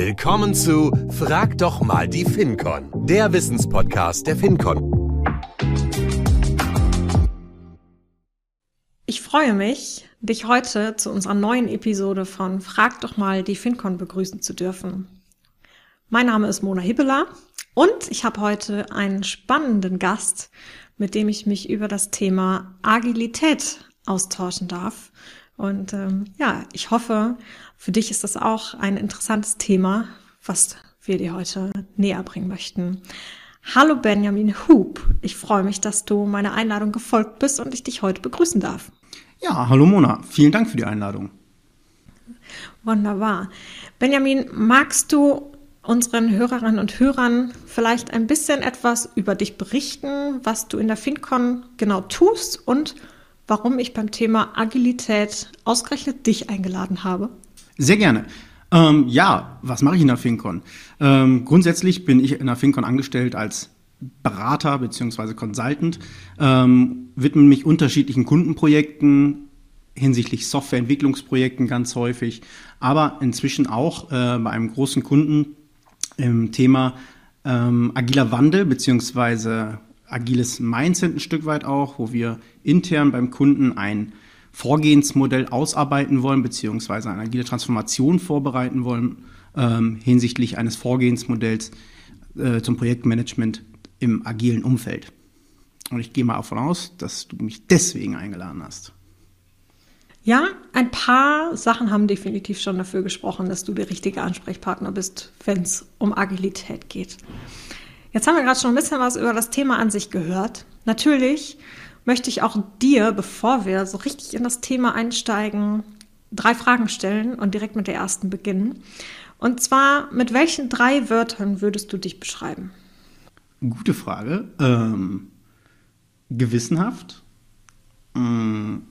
Willkommen zu Frag doch mal die FinCon, der Wissenspodcast der FinCon. Ich freue mich, dich heute zu unserer neuen Episode von Frag doch mal die FinCon begrüßen zu dürfen. Mein Name ist Mona Hibbeler und ich habe heute einen spannenden Gast, mit dem ich mich über das Thema Agilität austauschen darf. Und ähm, ja, ich hoffe, für dich ist das auch ein interessantes Thema, was wir dir heute näher bringen möchten. Hallo Benjamin Hub, ich freue mich, dass du meiner Einladung gefolgt bist und ich dich heute begrüßen darf. Ja, hallo Mona, vielen Dank für die Einladung. Wunderbar. Benjamin, magst du unseren Hörerinnen und Hörern vielleicht ein bisschen etwas über dich berichten, was du in der FinCon genau tust und warum ich beim Thema Agilität ausgerechnet dich eingeladen habe? Sehr gerne. Ähm, ja, was mache ich in der FinCon? Ähm, grundsätzlich bin ich in der FinCon angestellt als Berater bzw. Consultant, ähm, widme mich unterschiedlichen Kundenprojekten hinsichtlich Softwareentwicklungsprojekten ganz häufig, aber inzwischen auch äh, bei einem großen Kunden im Thema ähm, agiler Wandel bzw agiles Mindset ein Stück weit auch, wo wir intern beim Kunden ein Vorgehensmodell ausarbeiten wollen, beziehungsweise eine agile Transformation vorbereiten wollen ähm, hinsichtlich eines Vorgehensmodells äh, zum Projektmanagement im agilen Umfeld. Und ich gehe mal davon aus, dass du mich deswegen eingeladen hast. Ja, ein paar Sachen haben definitiv schon dafür gesprochen, dass du der richtige Ansprechpartner bist, wenn es um Agilität geht. Jetzt haben wir gerade schon ein bisschen was über das Thema an sich gehört. Natürlich möchte ich auch dir, bevor wir so richtig in das Thema einsteigen, drei Fragen stellen und direkt mit der ersten beginnen. Und zwar, mit welchen drei Wörtern würdest du dich beschreiben? Gute Frage. Ähm, gewissenhaft. Ähm,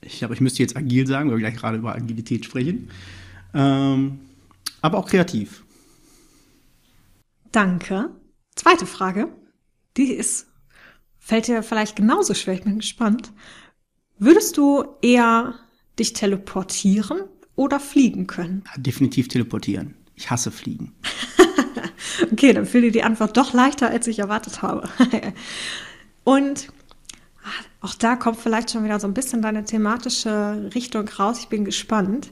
ich glaube, ich müsste jetzt agil sagen, weil wir gleich gerade über Agilität sprechen. Ähm, aber auch kreativ. Danke. Zweite Frage, die ist, fällt dir vielleicht genauso schwer, ich bin gespannt. Würdest du eher dich teleportieren oder fliegen können? Definitiv teleportieren. Ich hasse Fliegen. okay, dann fiel dir die Antwort doch leichter, als ich erwartet habe. Und auch da kommt vielleicht schon wieder so ein bisschen deine thematische Richtung raus. Ich bin gespannt.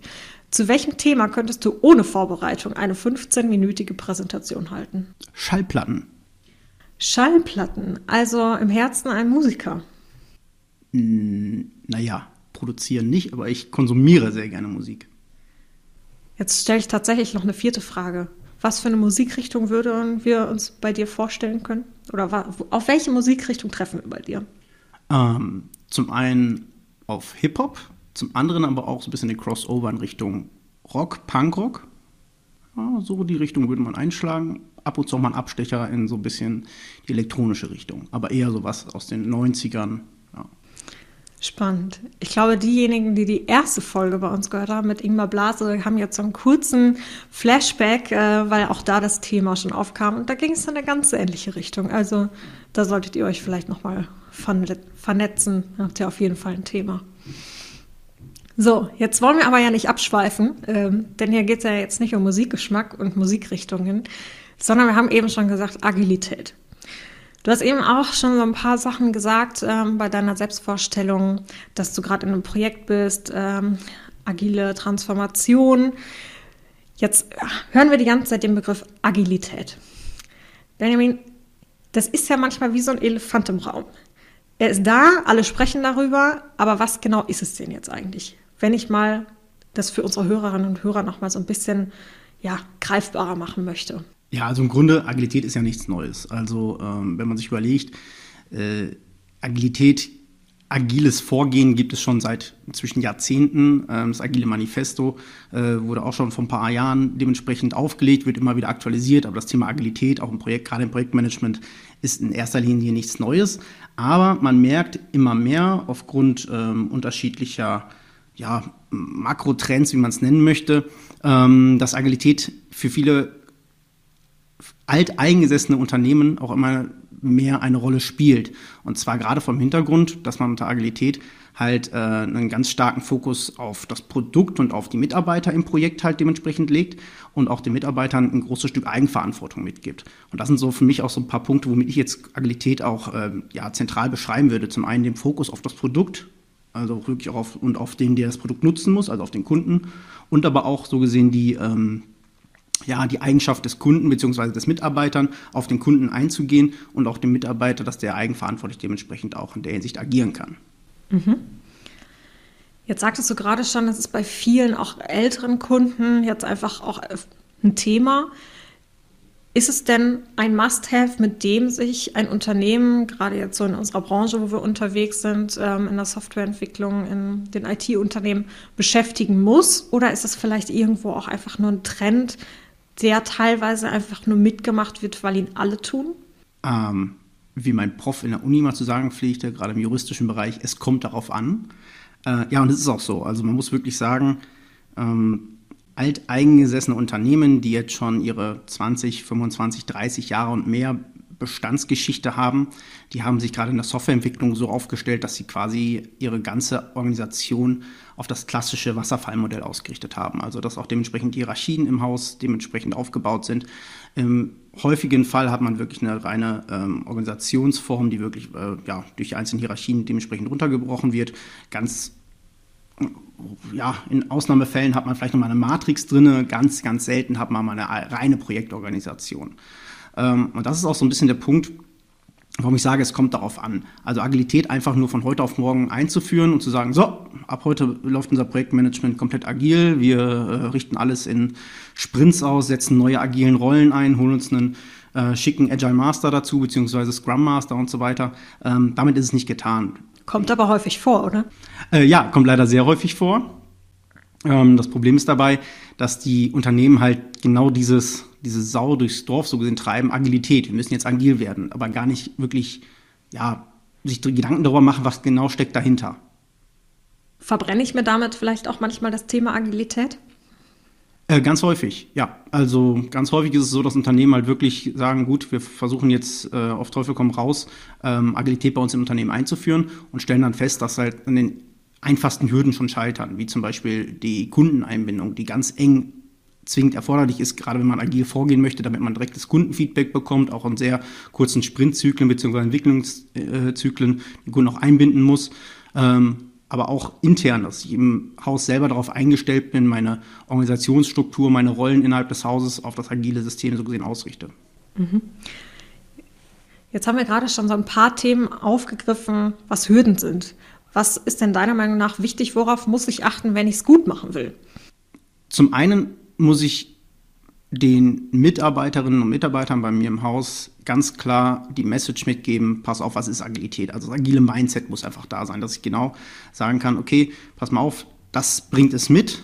Zu welchem Thema könntest du ohne Vorbereitung eine 15-minütige Präsentation halten? Schallplatten. Schallplatten, also im Herzen ein Musiker. Hm, naja, produzieren nicht, aber ich konsumiere sehr gerne Musik. Jetzt stelle ich tatsächlich noch eine vierte Frage. Was für eine Musikrichtung würden wir uns bei dir vorstellen können? Oder auf welche Musikrichtung treffen wir bei dir? Ähm, zum einen auf Hip-Hop, zum anderen aber auch so ein bisschen die Crossover in Richtung Rock, Punkrock. Ja, so die Richtung würde man einschlagen. Ab und zu auch mal ein Abstecher in so ein bisschen die elektronische Richtung, aber eher sowas aus den 90ern. Ja. Spannend. Ich glaube, diejenigen, die die erste Folge bei uns gehört haben mit Ingmar Blase, haben jetzt so einen kurzen Flashback, äh, weil auch da das Thema schon aufkam. Und da ging es in eine ganz ähnliche Richtung. Also da solltet ihr euch vielleicht nochmal vernetzen. Habt ihr auf jeden Fall ein Thema. So, jetzt wollen wir aber ja nicht abschweifen, ähm, denn hier geht es ja jetzt nicht um Musikgeschmack und Musikrichtungen, sondern wir haben eben schon gesagt Agilität. Du hast eben auch schon so ein paar Sachen gesagt ähm, bei deiner Selbstvorstellung, dass du gerade in einem Projekt bist, ähm, agile Transformation. Jetzt hören wir die ganze Zeit den Begriff Agilität. Benjamin, das ist ja manchmal wie so ein Elefant im Raum. Er ist da, alle sprechen darüber, aber was genau ist es denn jetzt eigentlich? wenn ich mal das für unsere Hörerinnen und Hörer noch mal so ein bisschen ja, greifbarer machen möchte. Ja, also im Grunde, Agilität ist ja nichts Neues. Also ähm, wenn man sich überlegt, äh, Agilität, agiles Vorgehen gibt es schon seit inzwischen Jahrzehnten. Ähm, das Agile Manifesto äh, wurde auch schon vor ein paar Jahren dementsprechend aufgelegt, wird immer wieder aktualisiert, aber das Thema Agilität, auch im Projekt, gerade im Projektmanagement, ist in erster Linie nichts Neues. Aber man merkt immer mehr aufgrund ähm, unterschiedlicher ja, Makrotrends, wie man es nennen möchte, ähm, dass Agilität für viele alteingesessene Unternehmen auch immer mehr eine Rolle spielt. Und zwar gerade vom Hintergrund, dass man unter Agilität halt äh, einen ganz starken Fokus auf das Produkt und auf die Mitarbeiter im Projekt halt dementsprechend legt und auch den Mitarbeitern ein großes Stück Eigenverantwortung mitgibt. Und das sind so für mich auch so ein paar Punkte, womit ich jetzt Agilität auch äh, ja, zentral beschreiben würde. Zum einen den Fokus auf das Produkt, also wirklich auch auf, und auf den, der das Produkt nutzen muss, also auf den Kunden und aber auch so gesehen die ähm, ja, die Eigenschaft des Kunden bzw. des Mitarbeitern auf den Kunden einzugehen und auch dem Mitarbeiter, dass der eigenverantwortlich dementsprechend auch in der Hinsicht agieren kann. Mhm. Jetzt sagtest du gerade schon, das ist bei vielen auch älteren Kunden jetzt einfach auch ein Thema. Ist es denn ein Must-Have, mit dem sich ein Unternehmen, gerade jetzt so in unserer Branche, wo wir unterwegs sind, ähm, in der Softwareentwicklung, in den IT-Unternehmen beschäftigen muss? Oder ist es vielleicht irgendwo auch einfach nur ein Trend, der teilweise einfach nur mitgemacht wird, weil ihn alle tun? Ähm, wie mein Prof in der Uni mal zu sagen pflegte, gerade im juristischen Bereich, es kommt darauf an. Äh, ja, und es ist auch so. Also man muss wirklich sagen, ähm, alteingesessene Unternehmen, die jetzt schon ihre 20, 25, 30 Jahre und mehr Bestandsgeschichte haben, die haben sich gerade in der Softwareentwicklung so aufgestellt, dass sie quasi ihre ganze Organisation auf das klassische Wasserfallmodell ausgerichtet haben. Also dass auch dementsprechend Hierarchien im Haus dementsprechend aufgebaut sind. Im häufigen Fall hat man wirklich eine reine ähm, Organisationsform, die wirklich äh, ja, durch einzelne Hierarchien dementsprechend runtergebrochen wird. Ganz ja, in Ausnahmefällen hat man vielleicht nochmal eine Matrix drin, ganz, ganz selten hat man mal eine reine Projektorganisation. Ähm, und das ist auch so ein bisschen der Punkt, warum ich sage, es kommt darauf an. Also Agilität einfach nur von heute auf morgen einzuführen und zu sagen, so, ab heute läuft unser Projektmanagement komplett agil, wir äh, richten alles in Sprints aus, setzen neue agilen Rollen ein, holen uns einen äh, schicken Agile Master dazu, beziehungsweise Scrum Master und so weiter. Ähm, damit ist es nicht getan. Kommt aber häufig vor, oder? Äh, ja, kommt leider sehr häufig vor. Ähm, das Problem ist dabei, dass die Unternehmen halt genau dieses, diese Sau durchs Dorf so gesehen treiben, Agilität. Wir müssen jetzt agil werden, aber gar nicht wirklich, ja, sich Gedanken darüber machen, was genau steckt dahinter. Verbrenne ich mir damit vielleicht auch manchmal das Thema Agilität? Äh, ganz häufig, ja. Also ganz häufig ist es so, dass Unternehmen halt wirklich sagen, gut, wir versuchen jetzt äh, auf Teufel komm raus, ähm, Agilität bei uns im Unternehmen einzuführen und stellen dann fest, dass halt an den einfachsten Hürden schon scheitern, wie zum Beispiel die Kundeneinbindung, die ganz eng zwingend erforderlich ist, gerade wenn man agil vorgehen möchte, damit man direktes Kundenfeedback bekommt, auch in sehr kurzen Sprintzyklen bzw. Entwicklungszyklen den Kunden auch einbinden muss. Ähm, aber auch intern, dass ich im Haus selber darauf eingestellt bin, meine Organisationsstruktur, meine Rollen innerhalb des Hauses auf das agile System so gesehen ausrichte. Mhm. Jetzt haben wir gerade schon so ein paar Themen aufgegriffen, was Hürden sind. Was ist denn deiner Meinung nach wichtig? Worauf muss ich achten, wenn ich es gut machen will? Zum einen muss ich den Mitarbeiterinnen und Mitarbeitern bei mir im Haus ganz klar die Message mitgeben, pass auf, was ist Agilität? Also das agile Mindset muss einfach da sein, dass ich genau sagen kann, okay, pass mal auf, das bringt es mit,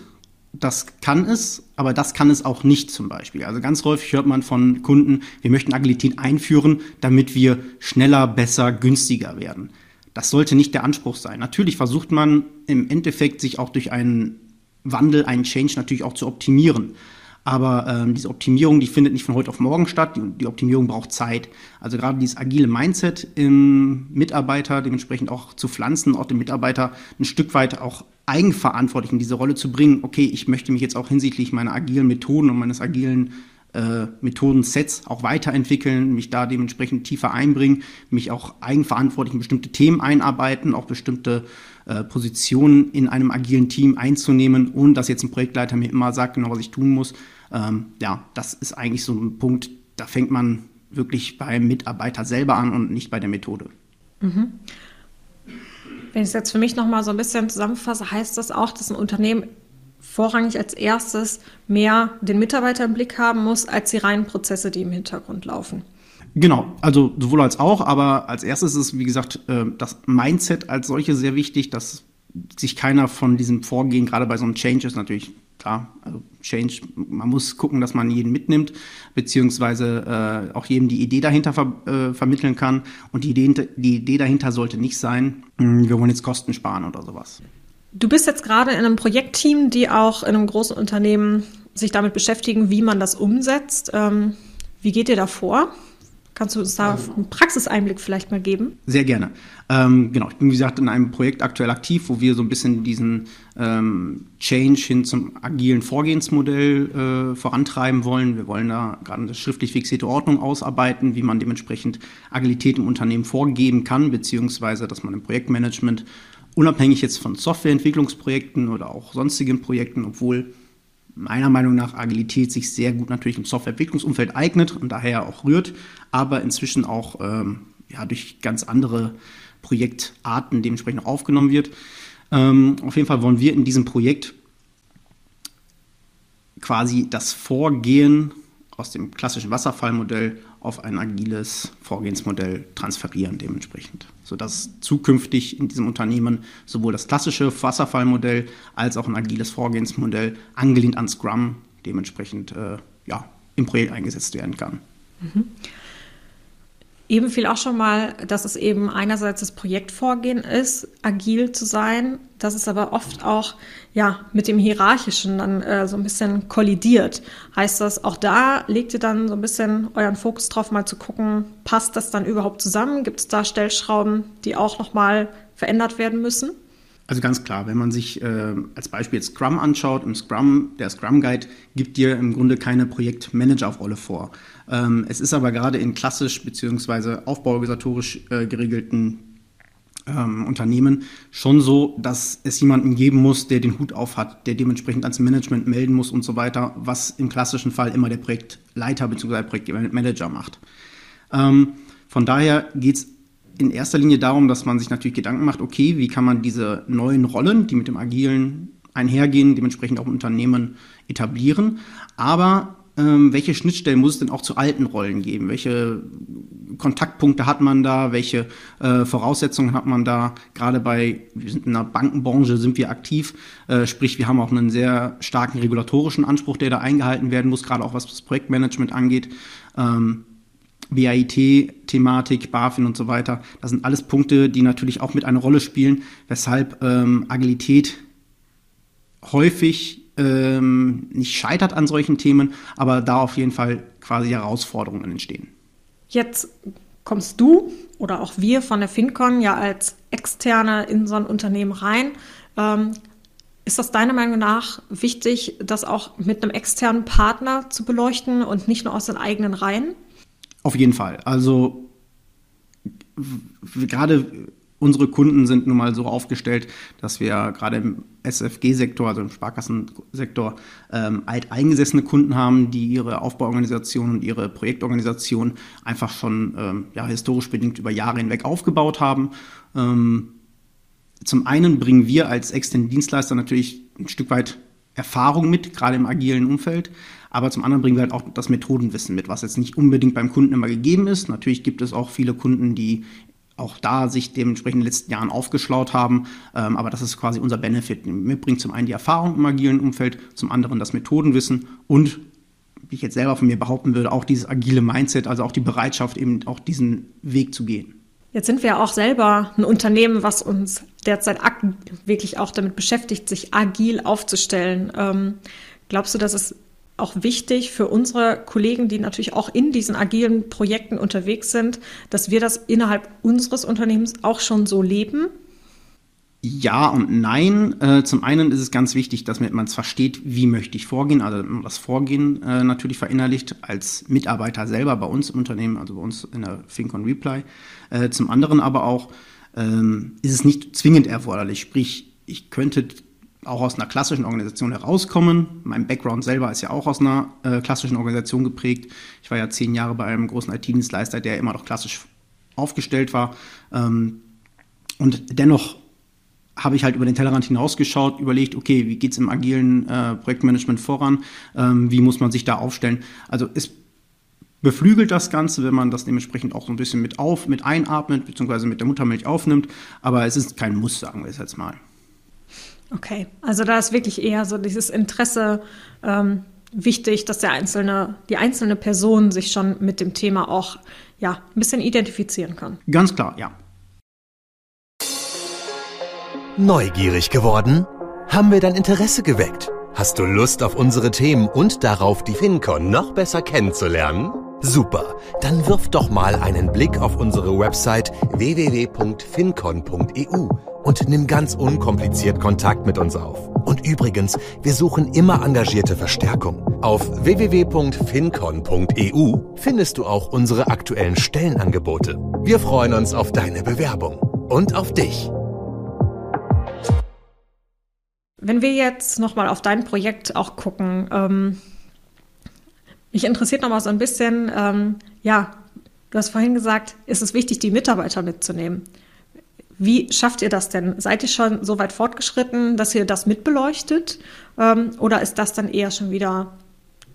das kann es, aber das kann es auch nicht zum Beispiel. Also ganz häufig hört man von Kunden, wir möchten Agilität einführen, damit wir schneller, besser, günstiger werden. Das sollte nicht der Anspruch sein. Natürlich versucht man im Endeffekt sich auch durch einen Wandel, einen Change natürlich auch zu optimieren. Aber ähm, diese Optimierung, die findet nicht von heute auf morgen statt. Die, die, Optimierung braucht Zeit. Also gerade dieses agile Mindset im Mitarbeiter dementsprechend auch zu pflanzen, auch den Mitarbeiter ein Stück weit auch eigenverantwortlich in diese Rolle zu bringen. Okay, ich möchte mich jetzt auch hinsichtlich meiner agilen Methoden und meines agilen äh, Methodensets auch weiterentwickeln, mich da dementsprechend tiefer einbringen, mich auch eigenverantwortlich in bestimmte Themen einarbeiten, auch bestimmte äh, Positionen in einem agilen Team einzunehmen, ohne dass jetzt ein Projektleiter mir immer sagt, genau was ich tun muss. Ähm, ja, das ist eigentlich so ein Punkt, da fängt man wirklich beim Mitarbeiter selber an und nicht bei der Methode. Mhm. Wenn ich es jetzt für mich nochmal so ein bisschen zusammenfasse, heißt das auch, dass ein Unternehmen vorrangig als erstes mehr den Mitarbeiter im Blick haben muss, als die reinen Prozesse, die im Hintergrund laufen. Genau, also sowohl als auch, aber als erstes ist, wie gesagt, äh, das Mindset als solche sehr wichtig, dass sich keiner von diesem Vorgehen, gerade bei so einem Change ist natürlich klar, also Change, man muss gucken, dass man jeden mitnimmt, beziehungsweise äh, auch jedem die Idee dahinter ver äh, vermitteln kann. Und die Idee, die Idee dahinter sollte nicht sein, hm, wir wollen jetzt Kosten sparen oder sowas. Du bist jetzt gerade in einem Projektteam, die auch in einem großen Unternehmen sich damit beschäftigen, wie man das umsetzt. Ähm, wie geht ihr da vor? Kannst du uns da einen Praxiseinblick vielleicht mal geben? Sehr gerne. Ähm, genau, ich bin wie gesagt in einem Projekt aktuell aktiv, wo wir so ein bisschen diesen ähm, Change hin zum agilen Vorgehensmodell äh, vorantreiben wollen. Wir wollen da gerade eine schriftlich fixierte Ordnung ausarbeiten, wie man dementsprechend Agilität im Unternehmen vorgeben kann, beziehungsweise dass man im Projektmanagement unabhängig jetzt von Softwareentwicklungsprojekten oder auch sonstigen Projekten, obwohl meiner Meinung nach Agilität sich sehr gut natürlich im Softwareentwicklungsumfeld eignet und daher auch rührt, aber inzwischen auch ähm, ja, durch ganz andere Projektarten dementsprechend aufgenommen wird. Ähm, auf jeden Fall wollen wir in diesem Projekt quasi das Vorgehen aus dem klassischen Wasserfallmodell auf ein agiles Vorgehensmodell transferieren dementsprechend, sodass zukünftig in diesem Unternehmen sowohl das klassische Wasserfallmodell als auch ein agiles Vorgehensmodell angelehnt an Scrum dementsprechend äh, ja, im Projekt eingesetzt werden kann. Mhm. Eben fiel auch schon mal, dass es eben einerseits das Projektvorgehen ist, agil zu sein, dass es aber oft auch ja mit dem hierarchischen dann äh, so ein bisschen kollidiert. Heißt das, auch da legt ihr dann so ein bisschen euren Fokus drauf, mal zu gucken, passt das dann überhaupt zusammen? Gibt es da Stellschrauben, die auch noch mal verändert werden müssen? Also ganz klar, wenn man sich äh, als Beispiel Scrum anschaut, im Scrum, der Scrum Guide gibt dir im Grunde keine Projektmanager-Rolle vor. Ähm, es ist aber gerade in klassisch bzw. aufbauorganisatorisch äh, geregelten ähm, Unternehmen schon so, dass es jemanden geben muss, der den Hut auf hat, der dementsprechend ans Management melden muss und so weiter, was im klassischen Fall immer der Projektleiter bzw. Projektmanager macht. Ähm, von daher geht es in erster Linie darum, dass man sich natürlich Gedanken macht, okay, wie kann man diese neuen Rollen, die mit dem Agilen einhergehen, dementsprechend auch im Unternehmen etablieren. Aber ähm, welche Schnittstellen muss es denn auch zu alten Rollen geben? Welche Kontaktpunkte hat man da? Welche äh, Voraussetzungen hat man da? Gerade bei, wir sind in der Bankenbranche, sind wir aktiv. Äh, sprich, wir haben auch einen sehr starken regulatorischen Anspruch, der da eingehalten werden muss, gerade auch was das Projektmanagement angeht. Ähm, BAIT-Thematik, BaFin und so weiter. Das sind alles Punkte, die natürlich auch mit eine Rolle spielen, weshalb ähm, Agilität häufig ähm, nicht scheitert an solchen Themen, aber da auf jeden Fall quasi Herausforderungen entstehen. Jetzt kommst du oder auch wir von der FinCon ja als Externe in so ein Unternehmen rein. Ähm, ist das deiner Meinung nach wichtig, das auch mit einem externen Partner zu beleuchten und nicht nur aus den eigenen Reihen? Auf jeden Fall. Also gerade unsere Kunden sind nun mal so aufgestellt, dass wir gerade im SFG-Sektor, also im Sparkassensektor, ähm, alteingesessene Kunden haben, die ihre Aufbauorganisation und ihre Projektorganisation einfach schon ähm, ja, historisch bedingt über Jahre hinweg aufgebaut haben. Ähm, zum einen bringen wir als externe Dienstleister natürlich ein Stück weit Erfahrung mit, gerade im agilen Umfeld. Aber zum anderen bringen wir halt auch das Methodenwissen mit, was jetzt nicht unbedingt beim Kunden immer gegeben ist. Natürlich gibt es auch viele Kunden, die auch da sich dementsprechend in den letzten Jahren aufgeschlaut haben. Ähm, aber das ist quasi unser Benefit. Mitbringt zum einen die Erfahrung im agilen Umfeld, zum anderen das Methodenwissen und wie ich jetzt selber von mir behaupten würde, auch dieses agile Mindset, also auch die Bereitschaft, eben auch diesen Weg zu gehen. Jetzt sind wir auch selber ein Unternehmen, was uns derzeit wirklich auch damit beschäftigt, sich agil aufzustellen. Ähm, glaubst du, dass es auch wichtig für unsere Kollegen, die natürlich auch in diesen agilen Projekten unterwegs sind, dass wir das innerhalb unseres Unternehmens auch schon so leben? Ja und nein. Äh, zum einen ist es ganz wichtig, dass man es versteht, wie möchte ich vorgehen, also das Vorgehen äh, natürlich verinnerlicht als Mitarbeiter selber bei uns im Unternehmen, also bei uns in der Fincon Reply. Äh, zum anderen aber auch ähm, ist es nicht zwingend erforderlich, sprich ich könnte auch aus einer klassischen Organisation herauskommen. Mein Background selber ist ja auch aus einer äh, klassischen Organisation geprägt. Ich war ja zehn Jahre bei einem großen IT-Dienstleister, der immer noch klassisch aufgestellt war. Ähm, und dennoch habe ich halt über den Tellerrand hinausgeschaut, überlegt, okay, wie geht es im agilen äh, Projektmanagement voran? Ähm, wie muss man sich da aufstellen? Also es beflügelt das Ganze, wenn man das dementsprechend auch so ein bisschen mit auf, mit einatmet, beziehungsweise mit der Muttermilch aufnimmt. Aber es ist kein Muss, sagen wir es jetzt mal. Okay, also da ist wirklich eher so dieses Interesse ähm, wichtig, dass der einzelne, die einzelne Person sich schon mit dem Thema auch ja, ein bisschen identifizieren kann. Ganz klar, ja. Neugierig geworden? Haben wir dein Interesse geweckt? Hast du Lust auf unsere Themen und darauf, die FinCon noch besser kennenzulernen? Super, dann wirf doch mal einen Blick auf unsere Website www.fincon.eu und nimm ganz unkompliziert Kontakt mit uns auf. Und übrigens, wir suchen immer engagierte Verstärkung. Auf www.fincon.eu findest du auch unsere aktuellen Stellenangebote. Wir freuen uns auf deine Bewerbung und auf dich. Wenn wir jetzt nochmal auf dein Projekt auch gucken, ähm mich interessiert noch mal so ein bisschen, ähm, ja, du hast vorhin gesagt, ist es wichtig, die Mitarbeiter mitzunehmen. Wie schafft ihr das denn? Seid ihr schon so weit fortgeschritten, dass ihr das mitbeleuchtet? Ähm, oder ist das dann eher schon wieder,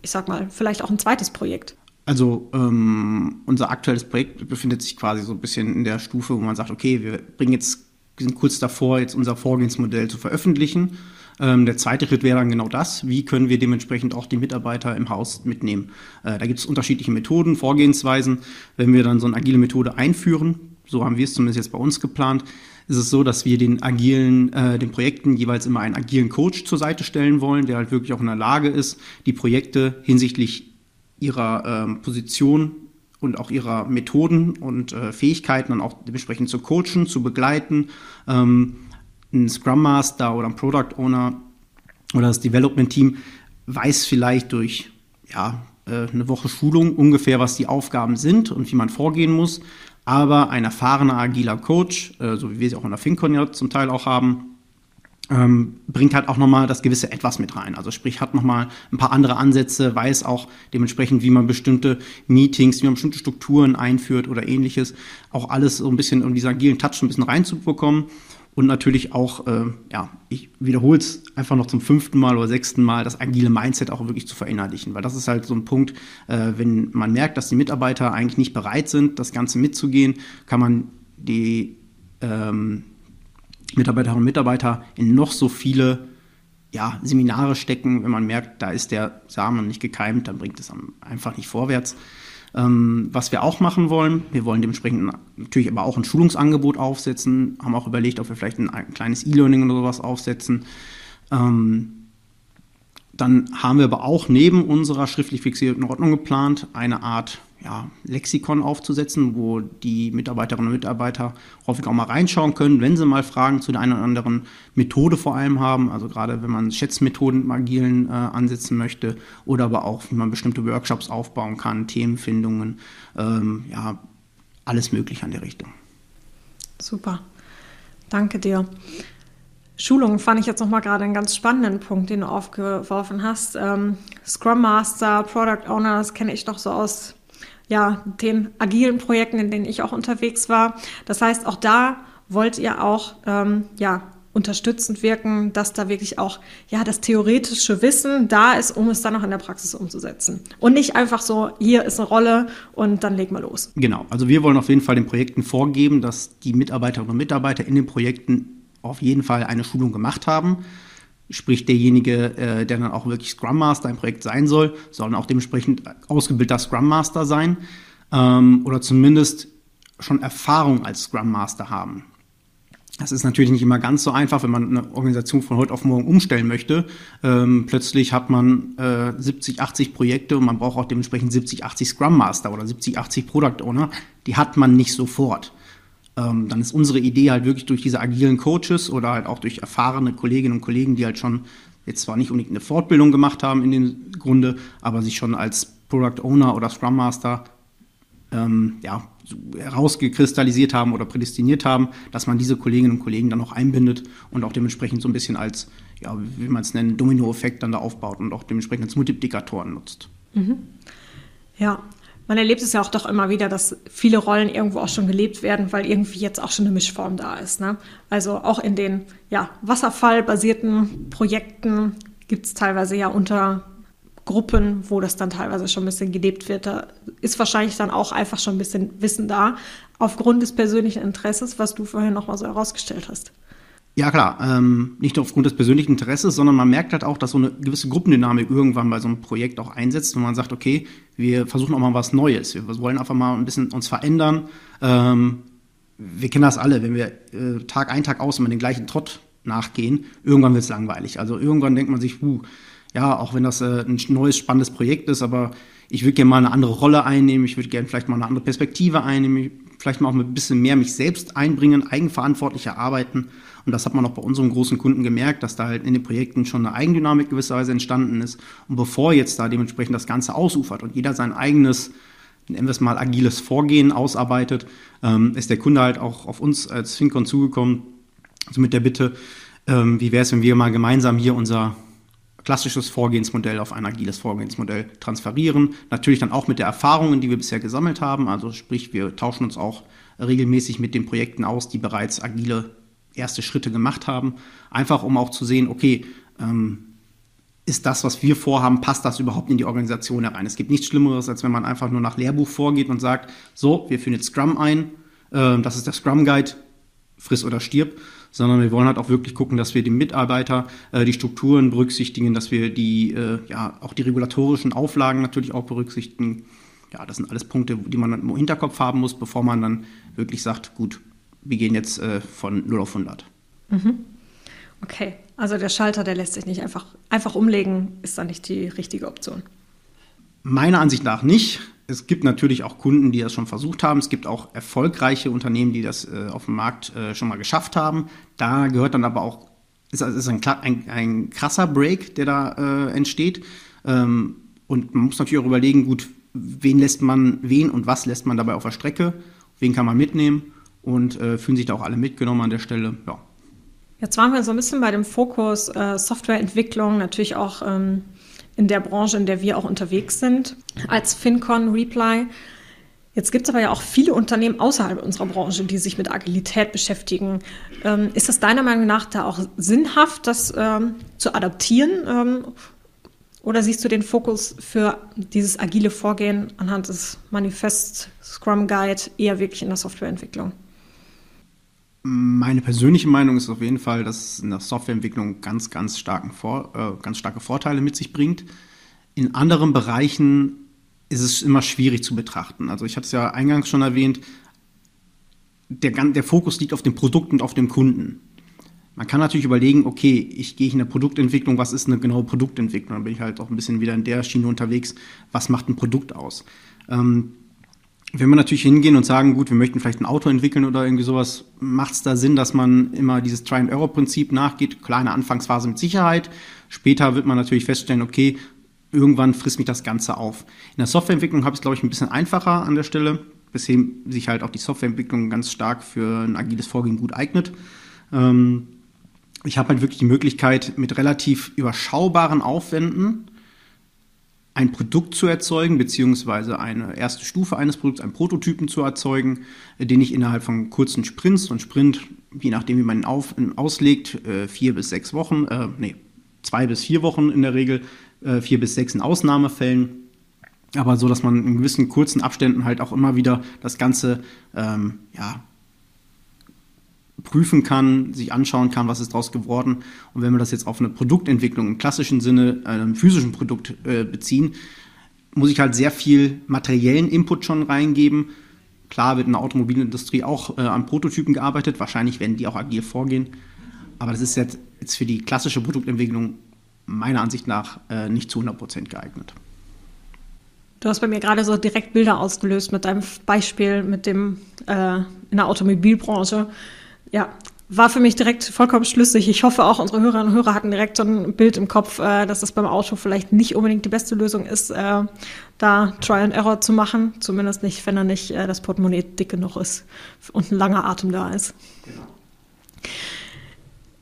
ich sag mal, vielleicht auch ein zweites Projekt? Also ähm, unser aktuelles Projekt befindet sich quasi so ein bisschen in der Stufe, wo man sagt, okay, wir bringen jetzt, wir sind kurz davor, jetzt unser Vorgehensmodell zu veröffentlichen ähm, der zweite Schritt wäre dann genau das. Wie können wir dementsprechend auch die Mitarbeiter im Haus mitnehmen? Äh, da gibt es unterschiedliche Methoden, Vorgehensweisen. Wenn wir dann so eine agile Methode einführen, so haben wir es zumindest jetzt bei uns geplant, ist es so, dass wir den agilen, äh, den Projekten jeweils immer einen agilen Coach zur Seite stellen wollen, der halt wirklich auch in der Lage ist, die Projekte hinsichtlich ihrer ähm, Position und auch ihrer Methoden und äh, Fähigkeiten dann auch dementsprechend zu coachen, zu begleiten, ähm, ein Scrum Master oder ein Product Owner oder das Development Team weiß vielleicht durch ja, äh, eine Woche Schulung ungefähr, was die Aufgaben sind und wie man vorgehen muss. Aber ein erfahrener agiler Coach, äh, so wie wir sie auch in der FinCon ja zum Teil auch haben, ähm, bringt halt auch nochmal das gewisse Etwas mit rein. Also sprich, hat nochmal ein paar andere Ansätze, weiß auch dementsprechend, wie man bestimmte Meetings, wie man bestimmte Strukturen einführt oder ähnliches. Auch alles so ein bisschen, um diesen agilen Touch ein bisschen reinzubekommen. Und natürlich auch, äh, ja, ich wiederhole es einfach noch zum fünften Mal oder sechsten Mal, das agile Mindset auch wirklich zu verinnerlichen. Weil das ist halt so ein Punkt, äh, wenn man merkt, dass die Mitarbeiter eigentlich nicht bereit sind, das Ganze mitzugehen, kann man die ähm, Mitarbeiterinnen und Mitarbeiter in noch so viele ja, Seminare stecken. Wenn man merkt, da ist der Samen nicht gekeimt, dann bringt es einfach nicht vorwärts. Ähm, was wir auch machen wollen, wir wollen dementsprechend natürlich aber auch ein Schulungsangebot aufsetzen, haben auch überlegt, ob wir vielleicht ein, ein kleines E-Learning oder sowas aufsetzen. Ähm, dann haben wir aber auch neben unserer schriftlich fixierten Ordnung geplant, eine Art ja, Lexikon aufzusetzen, wo die Mitarbeiterinnen und Mitarbeiter häufig auch mal reinschauen können, wenn sie mal Fragen zu der einen oder anderen Methode vor allem haben. Also gerade wenn man Schätzmethoden im Agilen äh, ansetzen möchte oder aber auch, wie man bestimmte Workshops aufbauen kann, Themenfindungen, ähm, ja, alles möglich an der Richtung. Super. Danke dir. Schulungen fand ich jetzt nochmal gerade einen ganz spannenden Punkt, den du aufgeworfen hast. Ähm, Scrum Master, Product Owner, das kenne ich doch so aus ja, den agilen Projekten, in denen ich auch unterwegs war. Das heißt, auch da wollt ihr auch ähm, ja, unterstützend wirken, dass da wirklich auch ja das theoretische Wissen da ist, um es dann auch in der Praxis umzusetzen. Und nicht einfach so, hier ist eine Rolle und dann leg mal los. Genau, also wir wollen auf jeden Fall den Projekten vorgeben, dass die Mitarbeiterinnen und Mitarbeiter in den Projekten auf jeden Fall eine Schulung gemacht haben. Sprich, derjenige, äh, der dann auch wirklich Scrum Master im Projekt sein soll, soll auch dementsprechend ausgebildeter Scrum Master sein ähm, oder zumindest schon Erfahrung als Scrum Master haben. Das ist natürlich nicht immer ganz so einfach, wenn man eine Organisation von heute auf morgen umstellen möchte. Ähm, plötzlich hat man äh, 70, 80 Projekte und man braucht auch dementsprechend 70, 80 Scrum Master oder 70, 80 Product Owner. Die hat man nicht sofort ähm, dann ist unsere Idee halt wirklich durch diese agilen Coaches oder halt auch durch erfahrene Kolleginnen und Kollegen, die halt schon jetzt zwar nicht unbedingt eine Fortbildung gemacht haben in dem Grunde, aber sich schon als Product Owner oder Scrum Master ähm, ja, herausgekristallisiert haben oder prädestiniert haben, dass man diese Kolleginnen und Kollegen dann auch einbindet und auch dementsprechend so ein bisschen als, ja, wie man es nennt, Domino-Effekt dann da aufbaut und auch dementsprechend als Multiplikatoren nutzt. Mhm. Ja, man erlebt es ja auch doch immer wieder, dass viele Rollen irgendwo auch schon gelebt werden, weil irgendwie jetzt auch schon eine Mischform da ist. Ne? Also auch in den ja, wasserfallbasierten Projekten gibt es teilweise ja unter Gruppen, wo das dann teilweise schon ein bisschen gelebt wird. Da ist wahrscheinlich dann auch einfach schon ein bisschen Wissen da, aufgrund des persönlichen Interesses, was du vorhin nochmal so herausgestellt hast. Ja, klar. Ähm, nicht nur aufgrund des persönlichen Interesses, sondern man merkt halt auch, dass so eine gewisse Gruppendynamik irgendwann bei so einem Projekt auch einsetzt, wenn man sagt, okay, wir versuchen auch mal was Neues. Wir wollen einfach mal ein bisschen uns verändern. Ähm, wir kennen das alle, wenn wir äh, Tag ein, Tag aus immer den gleichen Trott nachgehen, irgendwann wird es langweilig. Also irgendwann denkt man sich, puh, ja, auch wenn das äh, ein neues, spannendes Projekt ist, aber ich würde gerne mal eine andere Rolle einnehmen, ich würde gerne vielleicht mal eine andere Perspektive einnehmen, vielleicht mal auch ein bisschen mehr mich selbst einbringen, eigenverantwortlicher arbeiten. Und das hat man auch bei unserem großen Kunden gemerkt, dass da halt in den Projekten schon eine Eigendynamik gewisserweise entstanden ist. Und bevor jetzt da dementsprechend das Ganze ausufert und jeder sein eigenes, nennen wir es mal, agiles Vorgehen ausarbeitet, ähm, ist der Kunde halt auch auf uns als FinCon zugekommen, also mit der Bitte, ähm, wie wäre es, wenn wir mal gemeinsam hier unser klassisches Vorgehensmodell auf ein agiles Vorgehensmodell transferieren. Natürlich dann auch mit der Erfahrungen, die wir bisher gesammelt haben. Also sprich, wir tauschen uns auch regelmäßig mit den Projekten aus, die bereits agile erste Schritte gemacht haben. Einfach um auch zu sehen, okay, ähm, ist das, was wir vorhaben, passt das überhaupt in die Organisation herein? Es gibt nichts Schlimmeres, als wenn man einfach nur nach Lehrbuch vorgeht und sagt, so, wir führen jetzt Scrum ein, äh, das ist der Scrum Guide, friss oder stirb, sondern wir wollen halt auch wirklich gucken, dass wir die Mitarbeiter äh, die Strukturen berücksichtigen, dass wir die, äh, ja, auch die regulatorischen Auflagen natürlich auch berücksichtigen. Ja, das sind alles Punkte, die man im Hinterkopf haben muss, bevor man dann wirklich sagt, gut, wir gehen jetzt äh, von 0 auf 100. Mhm. Okay, also der Schalter, der lässt sich nicht einfach, einfach umlegen, ist dann nicht die richtige Option. Meiner Ansicht nach nicht. Es gibt natürlich auch Kunden, die das schon versucht haben. Es gibt auch erfolgreiche Unternehmen, die das äh, auf dem Markt äh, schon mal geschafft haben. Da gehört dann aber auch, ist, ist ein, ein, ein krasser Break, der da äh, entsteht. Ähm, und man muss natürlich auch überlegen, gut, wen lässt man, wen und was lässt man dabei auf der Strecke, wen kann man mitnehmen und äh, fühlen sich da auch alle mitgenommen an der Stelle. Ja. Jetzt waren wir so ein bisschen bei dem Fokus äh, Softwareentwicklung, natürlich auch ähm, in der Branche, in der wir auch unterwegs sind, als FinCon Reply. Jetzt gibt es aber ja auch viele Unternehmen außerhalb unserer Branche, die sich mit Agilität beschäftigen. Ähm, ist es deiner Meinung nach da auch sinnhaft, das ähm, zu adaptieren? Ähm, oder siehst du den Fokus für dieses agile Vorgehen anhand des Manifest Scrum Guide eher wirklich in der Softwareentwicklung? Meine persönliche Meinung ist auf jeden Fall, dass es in der Softwareentwicklung ganz, ganz, starken Vor äh, ganz starke Vorteile mit sich bringt. In anderen Bereichen ist es immer schwierig zu betrachten. Also ich hatte es ja eingangs schon erwähnt, der, der Fokus liegt auf dem Produkt und auf dem Kunden. Man kann natürlich überlegen, okay, ich gehe in der Produktentwicklung, was ist eine genaue Produktentwicklung? Dann bin ich halt auch ein bisschen wieder in der Schiene unterwegs, was macht ein Produkt aus? Ähm, wenn wir natürlich hingehen und sagen, gut, wir möchten vielleicht ein Auto entwickeln oder irgendwie sowas, macht es da Sinn, dass man immer dieses Try-and-Error-Prinzip nachgeht? Kleine Anfangsphase mit Sicherheit. Später wird man natürlich feststellen, okay, irgendwann frisst mich das Ganze auf. In der Softwareentwicklung habe ich es, glaube ich, ein bisschen einfacher an der Stelle, weswegen sich halt auch die Softwareentwicklung ganz stark für ein agiles Vorgehen gut eignet. Ähm, ich habe halt wirklich die Möglichkeit, mit relativ überschaubaren Aufwänden ein Produkt zu erzeugen, beziehungsweise eine erste Stufe eines Produkts, einen Prototypen zu erzeugen, äh, den ich innerhalb von kurzen Sprints, und Sprint, je nachdem, wie man ihn auf, auslegt, äh, vier bis sechs Wochen, äh, nee, zwei bis vier Wochen in der Regel, äh, vier bis sechs in Ausnahmefällen, aber so, dass man in gewissen kurzen Abständen halt auch immer wieder das Ganze ähm, ja, prüfen kann, sich anschauen kann, was ist daraus geworden. Und wenn wir das jetzt auf eine Produktentwicklung im klassischen Sinne, äh, einem physischen Produkt äh, beziehen, muss ich halt sehr viel materiellen Input schon reingeben. Klar wird in der Automobilindustrie auch äh, an Prototypen gearbeitet, wahrscheinlich werden die auch agil vorgehen. Aber das ist jetzt, jetzt für die klassische Produktentwicklung meiner Ansicht nach äh, nicht zu 100% geeignet. Du hast bei mir gerade so direkt Bilder ausgelöst mit deinem Beispiel mit dem äh, in der Automobilbranche ja, war für mich direkt vollkommen schlüssig. Ich hoffe auch, unsere Hörerinnen und Hörer hatten direkt so ein Bild im Kopf, äh, dass das beim Auto vielleicht nicht unbedingt die beste Lösung ist, äh, da Try and Error zu machen. Zumindest nicht, wenn er nicht äh, das Portemonnaie dick genug ist und ein langer Atem da ist. Genau.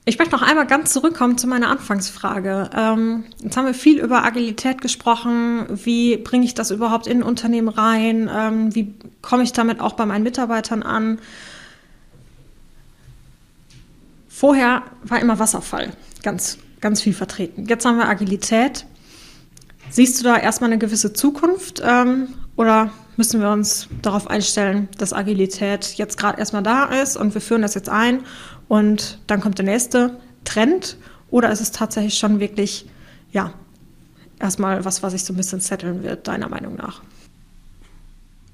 Ich möchte noch einmal ganz zurückkommen zu meiner Anfangsfrage. Ähm, jetzt haben wir viel über Agilität gesprochen. Wie bringe ich das überhaupt in ein Unternehmen rein? Ähm, wie komme ich damit auch bei meinen Mitarbeitern an? Vorher war immer Wasserfall ganz, ganz viel vertreten. Jetzt haben wir Agilität. Siehst du da erstmal eine gewisse Zukunft ähm, oder müssen wir uns darauf einstellen, dass Agilität jetzt gerade erstmal da ist und wir führen das jetzt ein und dann kommt der nächste Trend? Oder ist es tatsächlich schon wirklich, ja, erstmal was, was sich so ein bisschen setteln wird, deiner Meinung nach?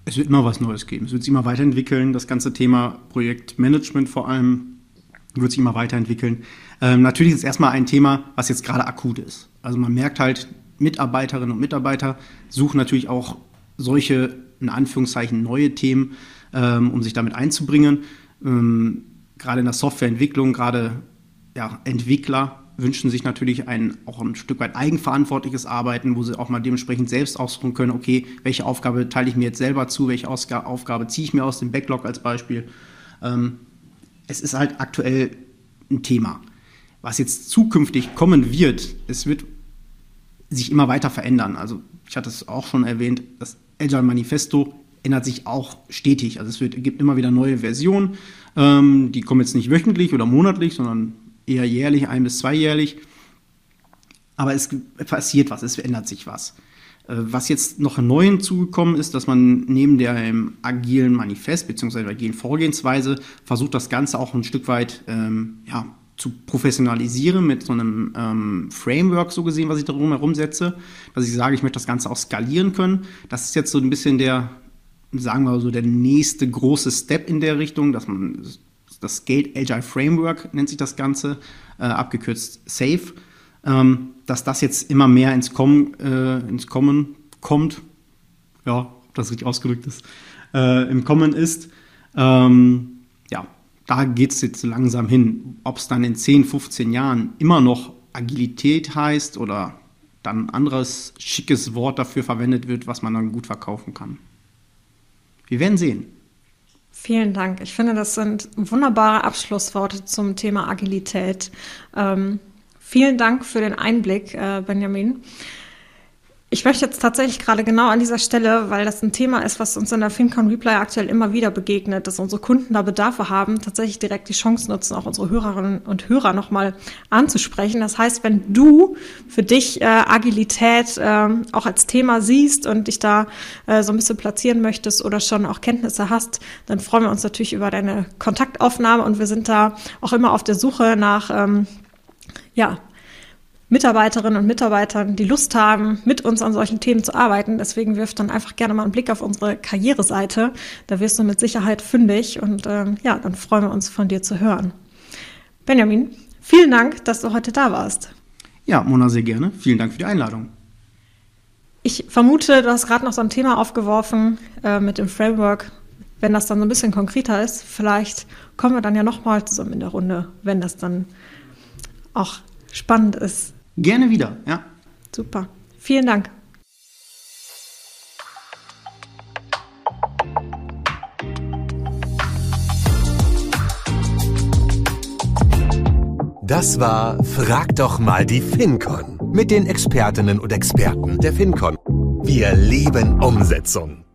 Es wird immer was Neues geben. Es wird sich immer weiterentwickeln. Das ganze Thema Projektmanagement vor allem wird sich immer weiterentwickeln. Ähm, natürlich ist es erstmal ein Thema, was jetzt gerade akut ist. Also man merkt halt, Mitarbeiterinnen und Mitarbeiter suchen natürlich auch solche, in Anführungszeichen, neue Themen, ähm, um sich damit einzubringen. Ähm, gerade in der Softwareentwicklung, gerade ja, Entwickler wünschen sich natürlich ein, auch ein Stück weit eigenverantwortliches Arbeiten, wo sie auch mal dementsprechend selbst aussuchen können, okay, welche Aufgabe teile ich mir jetzt selber zu, welche Ausg Aufgabe ziehe ich mir aus dem Backlog als Beispiel. Ähm, es ist halt aktuell ein Thema. Was jetzt zukünftig kommen wird, es wird sich immer weiter verändern. Also ich hatte es auch schon erwähnt, das Agile Manifesto ändert sich auch stetig. Also es wird, gibt immer wieder neue Versionen. Ähm, die kommen jetzt nicht wöchentlich oder monatlich, sondern eher jährlich, ein bis zweijährlich. Aber es passiert was, es verändert sich was. Äh, was jetzt noch neu hinzugekommen ist, dass man neben der agilen Manifest bzw. agilen Vorgehensweise versucht, das Ganze auch ein Stück weit ähm, ja, zu professionalisieren mit so einem ähm, Framework, so gesehen, was ich darum herum setze, dass ich sage, ich möchte das Ganze auch skalieren können. Das ist jetzt so ein bisschen der, sagen wir mal so, der nächste große Step in der Richtung, dass man das Gate Agile Framework nennt sich das Ganze, äh, abgekürzt SAFE, ähm, dass das jetzt immer mehr ins Kommen, äh, ins Kommen kommt. Ja, ob das richtig ausgedrückt ist, äh, im Kommen ist. Ähm, ja, da geht es jetzt langsam hin. Ob es dann in 10, 15 Jahren immer noch Agilität heißt oder dann ein anderes schickes Wort dafür verwendet wird, was man dann gut verkaufen kann. Wir werden sehen. Vielen Dank. Ich finde, das sind wunderbare Abschlussworte zum Thema Agilität. Ähm, vielen Dank für den Einblick, äh, Benjamin. Ich möchte jetzt tatsächlich gerade genau an dieser Stelle, weil das ein Thema ist, was uns in der FinCon Reply aktuell immer wieder begegnet, dass unsere Kunden da Bedarfe haben, tatsächlich direkt die Chance nutzen, auch unsere Hörerinnen und Hörer nochmal anzusprechen. Das heißt, wenn du für dich äh, Agilität äh, auch als Thema siehst und dich da äh, so ein bisschen platzieren möchtest oder schon auch Kenntnisse hast, dann freuen wir uns natürlich über deine Kontaktaufnahme und wir sind da auch immer auf der Suche nach ähm, ja, Mitarbeiterinnen und Mitarbeitern, die Lust haben, mit uns an solchen Themen zu arbeiten. Deswegen wirf dann einfach gerne mal einen Blick auf unsere Karriereseite. Da wirst du mit Sicherheit fündig und ähm, ja, dann freuen wir uns von dir zu hören. Benjamin, vielen Dank, dass du heute da warst. Ja, Mona, sehr gerne. Vielen Dank für die Einladung. Ich vermute, du hast gerade noch so ein Thema aufgeworfen äh, mit dem Framework. Wenn das dann so ein bisschen konkreter ist, vielleicht kommen wir dann ja nochmal zusammen in der Runde, wenn das dann auch spannend ist. Gerne wieder, ja. Super. Vielen Dank. Das war Frag doch mal die FinCon mit den Expertinnen und Experten der FinCon. Wir lieben Umsetzung.